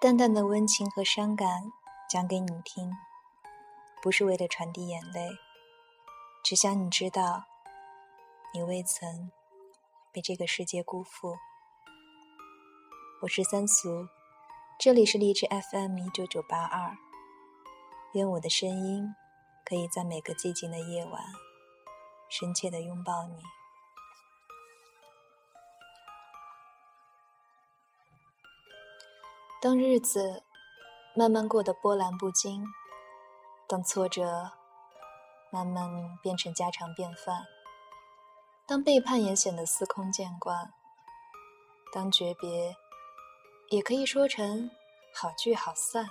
淡淡的温情和伤感讲给你听，不是为了传递眼泪，只想你知道，你未曾被这个世界辜负。我是三俗，这里是荔枝 FM 一九九八二。愿我的声音可以在每个寂静的夜晚，深切的拥抱你。当日子慢慢过得波澜不惊，当挫折慢慢变成家常便饭，当背叛也显得司空见惯，当诀别也可以说成好聚好散，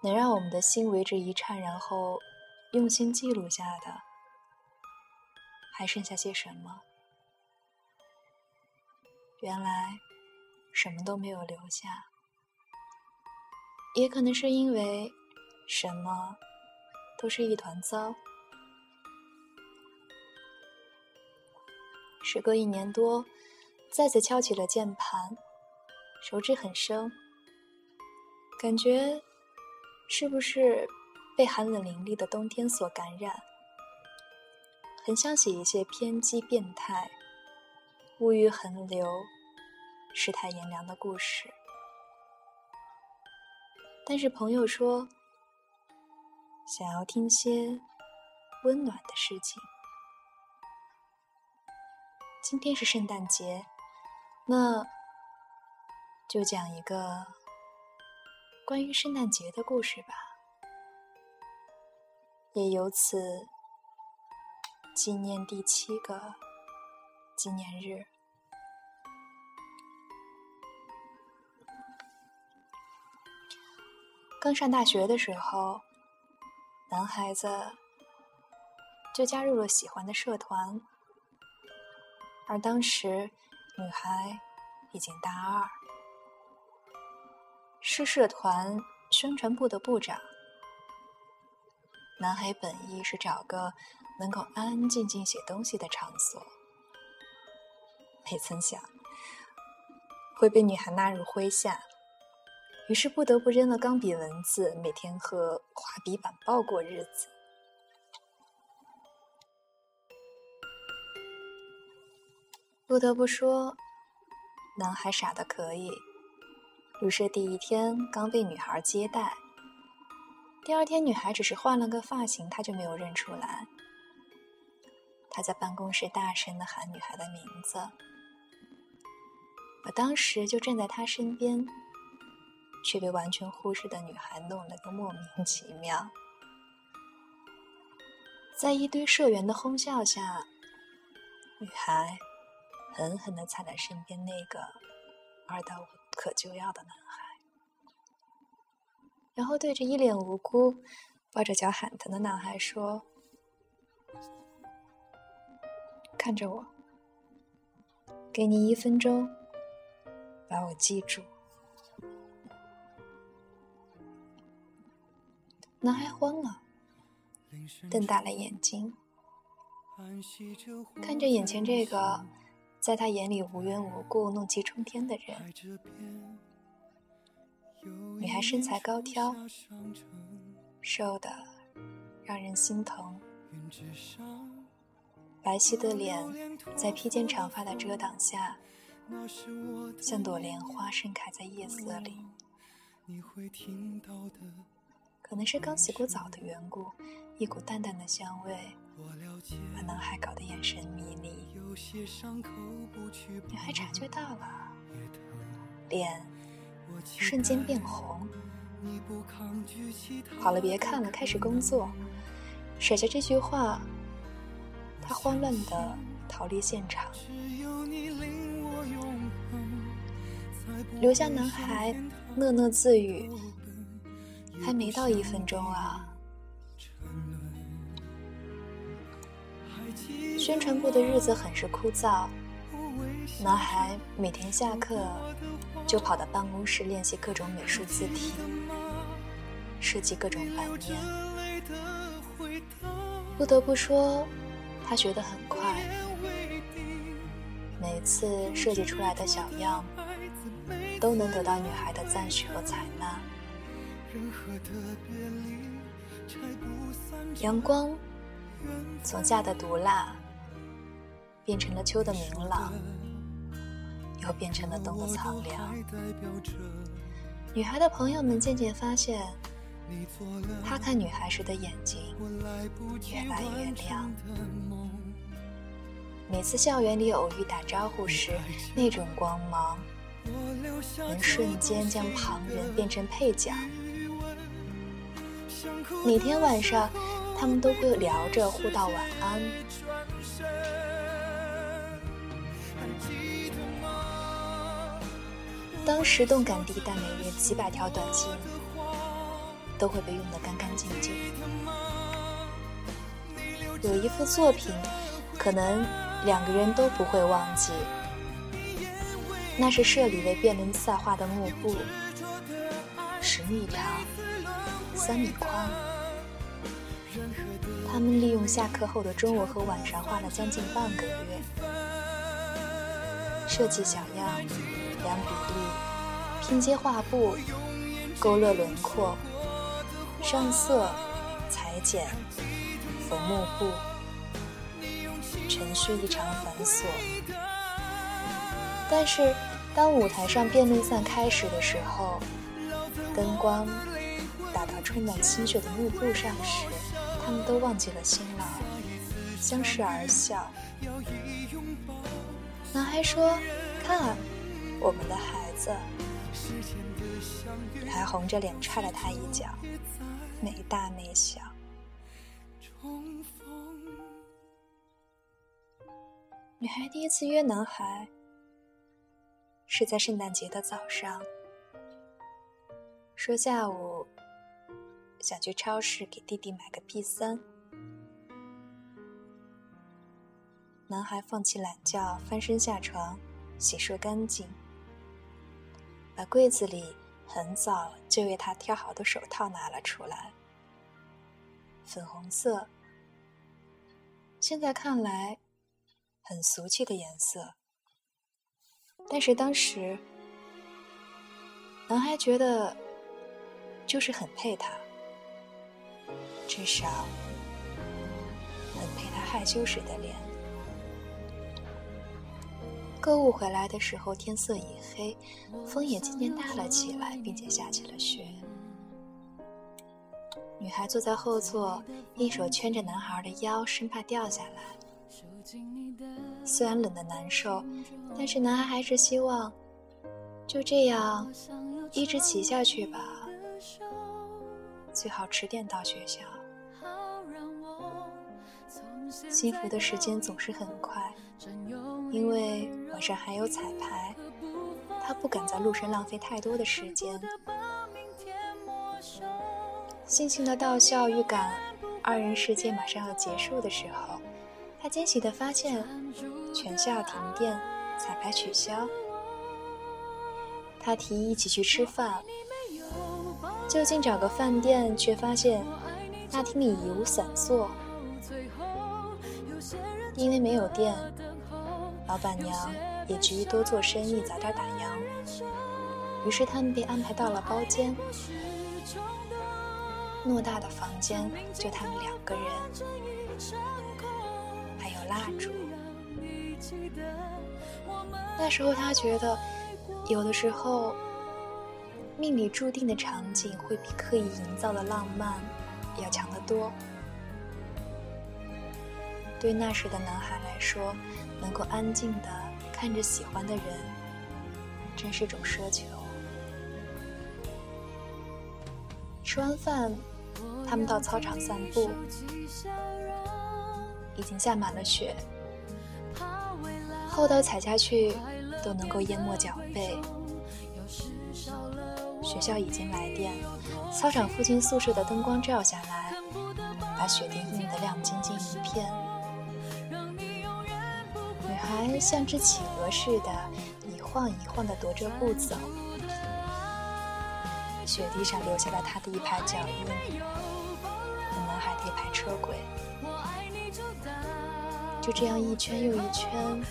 能让我们的心为之一颤，然后用心记录下的，还剩下些什么？原来。什么都没有留下，也可能是因为什么都是一团糟。时隔一年多，再次敲起了键盘，手指很生，感觉是不是被寒冷凌厉的冬天所感染？很想写一些偏激、变态、物欲横流。世态炎凉的故事，但是朋友说，想要听些温暖的事情。今天是圣诞节，那就讲一个关于圣诞节的故事吧，也由此纪念第七个纪念日。刚上大学的时候，男孩子就加入了喜欢的社团，而当时女孩已经大二，是社团宣传部的部长。男孩本意是找个能够安安静静写东西的场所，没曾想会被女孩纳入麾下。于是不得不扔了钢笔文字，每天和画笔板报过日子。不得不说，男孩傻的可以。入社第一天，刚被女孩接待。第二天，女孩只是换了个发型，他就没有认出来。他在办公室大声的喊女孩的名字，我当时就站在他身边。却被完全忽视的女孩弄了个莫名其妙，在一堆社员的哄笑下，女孩狠狠的踩了身边那个二到无可救药的男孩，然后对着一脸无辜、抱着脚喊疼的男孩说：“看着我，给你一分钟，把我记住。”男孩慌了，瞪大了眼睛，看着眼前这个在他眼里无缘无故怒气冲天的人。女孩身材高挑，瘦的让人心疼，白皙的脸在披肩长发的遮挡下，像朵莲花盛开在夜色里。你会听到的可能是刚洗过澡的缘故，一股淡淡的香味把男孩搞得眼神迷离。女孩察觉到了，脸瞬间变红。好了，别看了，开始工作。甩下这句话，她慌乱的逃离现场，留下男孩讷讷自语。还没到一分钟啊！宣传部的日子很是枯燥，男孩每天下课就跑到办公室练习各种美术字体，设计各种版面。不得不说，他学得很快，每次设计出来的小样都能得到女孩的赞许和采纳。阳光从夏的毒辣变成了秋的明朗，又变成了冬的苍凉。女孩的朋友们渐渐发现，他看女孩时的眼睛越来越亮。每次校园里偶遇打招呼时，那种光芒能瞬间将旁人变成配角。每天晚上，他们都会聊着互道晚安。当时动感地带每月几百条短信，都会被用得干干净净。有一幅作品，可能两个人都不会忘记，那是社里为辩论赛画的幕布，十米长。三米宽，他们利用下课后的中午和晚上画了将近半个月，设计小样、量比例、拼接画布、勾勒轮廓、上色、裁剪、缝幕布，程序异常繁琐。但是，当舞台上辩论赛开始的时候，灯光。充满心血的幕布上时，他们都忘记了辛劳，相视而笑。男孩说：“看，我们的孩子。”女孩红着脸踹了他一脚，没大没小。女孩第一次约男孩，是在圣诞节的早上，说下午。想去超市给弟弟买个 P 三。男孩放弃懒觉，翻身下床，洗漱干净，把柜子里很早就为他挑好的手套拿了出来，粉红色。现在看来，很俗气的颜色，但是当时，男孩觉得就是很配他。至少能配他害羞时的脸。购物回来的时候，天色已黑，风也渐渐大了起来，并且下起了雪。女孩坐在后座，一手圈着男孩的腰，生怕掉下来。虽然冷得难受，但是男孩还是希望就这样一直骑下去吧，最好迟点到学校。幸福的时间总是很快，因为晚上还有彩排，他不敢在路上浪费太多的时间。悻悻的到校，预感二人世界马上要结束的时候，他惊喜的发现全校停电，彩排取消。他提议一起去吃饭，就近找个饭店，却发现大厅里一无散座。因为没有电，老板娘也急于多做生意，早点打烊。于是他们被安排到了包间，偌大的房间就他们两个人，还有蜡烛。那时候他觉得，有的时候，命里注定的场景会比刻意营造的浪漫要强得多。对那时的男孩来说，能够安静的看着喜欢的人，真是种奢求。吃完饭，他们到操场散步，已经下满了雪，厚到踩下去都能够淹没脚背。学校已经来电，操场附近宿舍的灯光照下来，把雪地映得亮晶晶一片。还像只企鹅似的，一晃一晃的踱着步走，雪地上留下了他的一排脚印，和男孩的一排车轨。就这样一圈又一圈，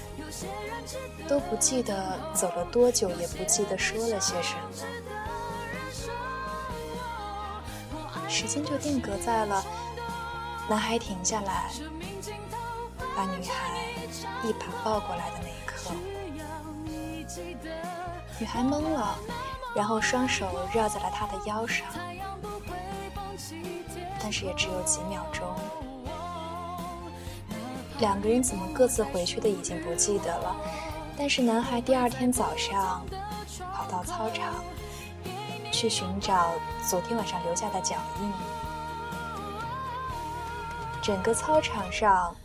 都不记得走了多久，也不记得说了些什么。时间就定格在了男孩停下来，把女孩一把抱过来的那一刻。女孩懵了，然后双手绕在了他的腰上，但是也只有几秒钟。两个人怎么各自回去的已经不记得了，但是男孩第二天早上跑到操场去寻找昨天晚上留下的脚印，整个操场上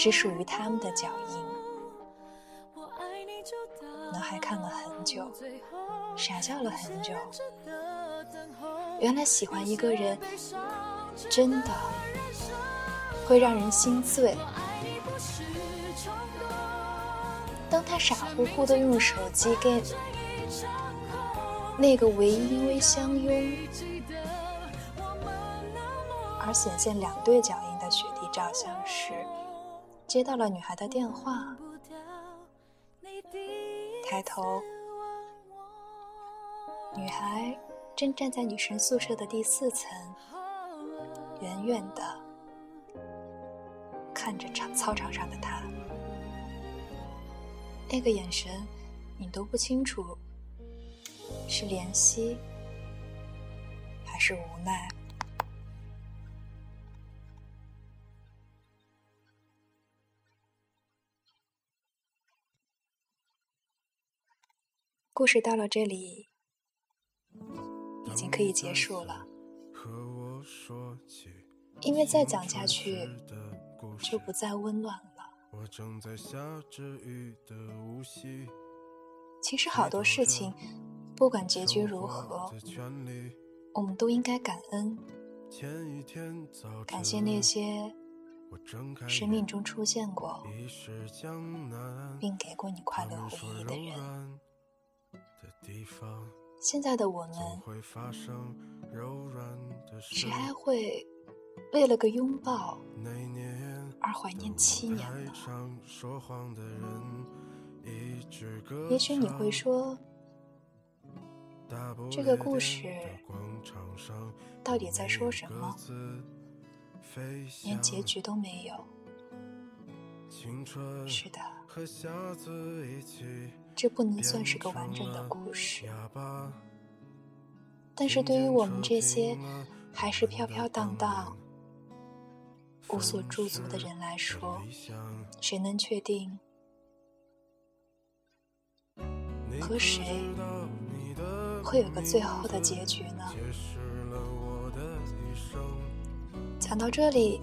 只属于他们的脚印。男孩看了很久，傻笑了很久。原来喜欢一个人，真的会让人心醉。当他傻乎乎的用手机给那个唯一因为相拥而显现两对脚印的雪地照相时，接到了女孩的电话。抬头，女孩正站在女生宿舍的第四层，远远的看着场操场上的他。那个眼神，你都不清楚是怜惜还是无奈。故事到了这里，已经可以结束了。因为再讲下去，就不再温暖了。其实好多事情，不管结局如何，我们都应该感恩，感谢那些生命中出现过，并给过你快乐回忆的人。现在的我们，谁还会为了个拥抱而怀念七年呢？也许你会说，这个故事到底在说什么？连结局都没有。是的。这不能算是个完整的故事，但是对于我们这些还是飘飘荡荡、无所驻足的人来说，谁能确定和谁会有个最后的结局呢？讲到这里，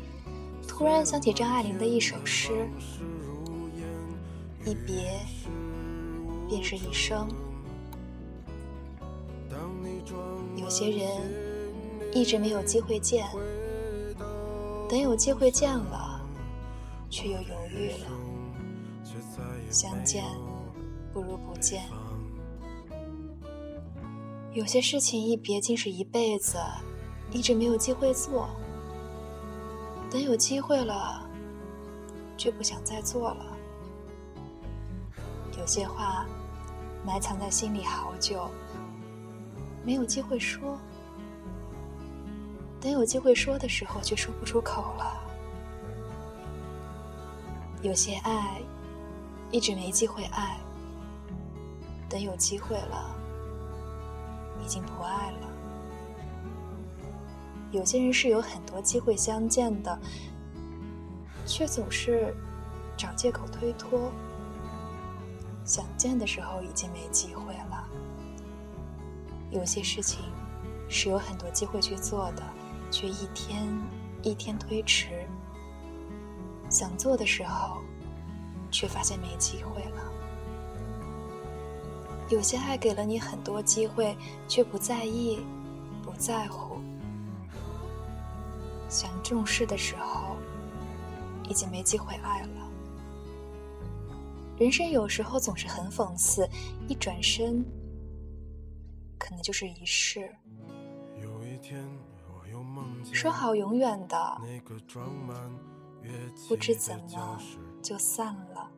突然想起张爱玲的一首诗：“一别。”便是一生。有些人一直没有机会见，等有机会见了，却又犹豫了。相见不如不见。有些事情一别竟是一辈子，一直没有机会做。等有机会了，却不想再做了。有些话。埋藏在心里好久，没有机会说。等有机会说的时候，却说不出口了。有些爱，一直没机会爱。等有机会了，已经不爱了。有些人是有很多机会相见的，却总是找借口推脱。想见的时候已经没机会了。有些事情是有很多机会去做的，却一天一天推迟。想做的时候，却发现没机会了。有些爱给了你很多机会，却不在意、不在乎。想重视的时候，已经没机会爱了。人生有时候总是很讽刺，一转身，可能就是一世。说好永远的，不知怎么就散了。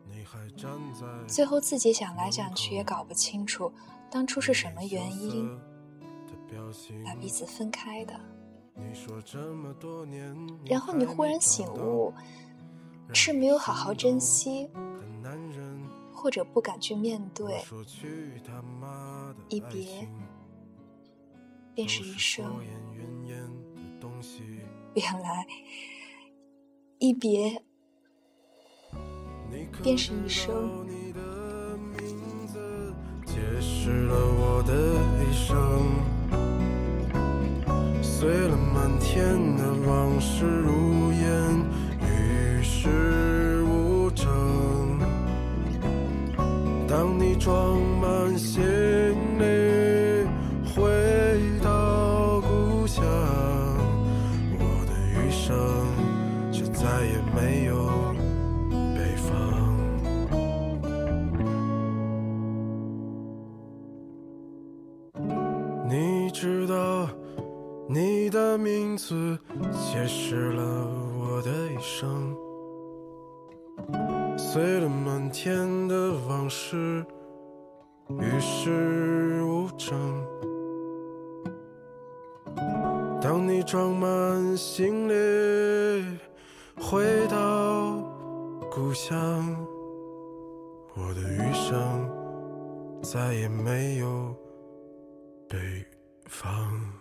最后自己想来想去也搞不清楚，当初是什么原因把彼此分开的。然后你忽然醒悟，是没有好好珍惜，或者不敢去面对。一别便是一生，原来一别便是一生。碎了满天的往事如装满行李回到故乡，我的余生就再也没有北方。你知道。你的名字解释了我的一生，碎了满天的往事，与世无争。当你装满行李回到故乡，我的余生再也没有北方。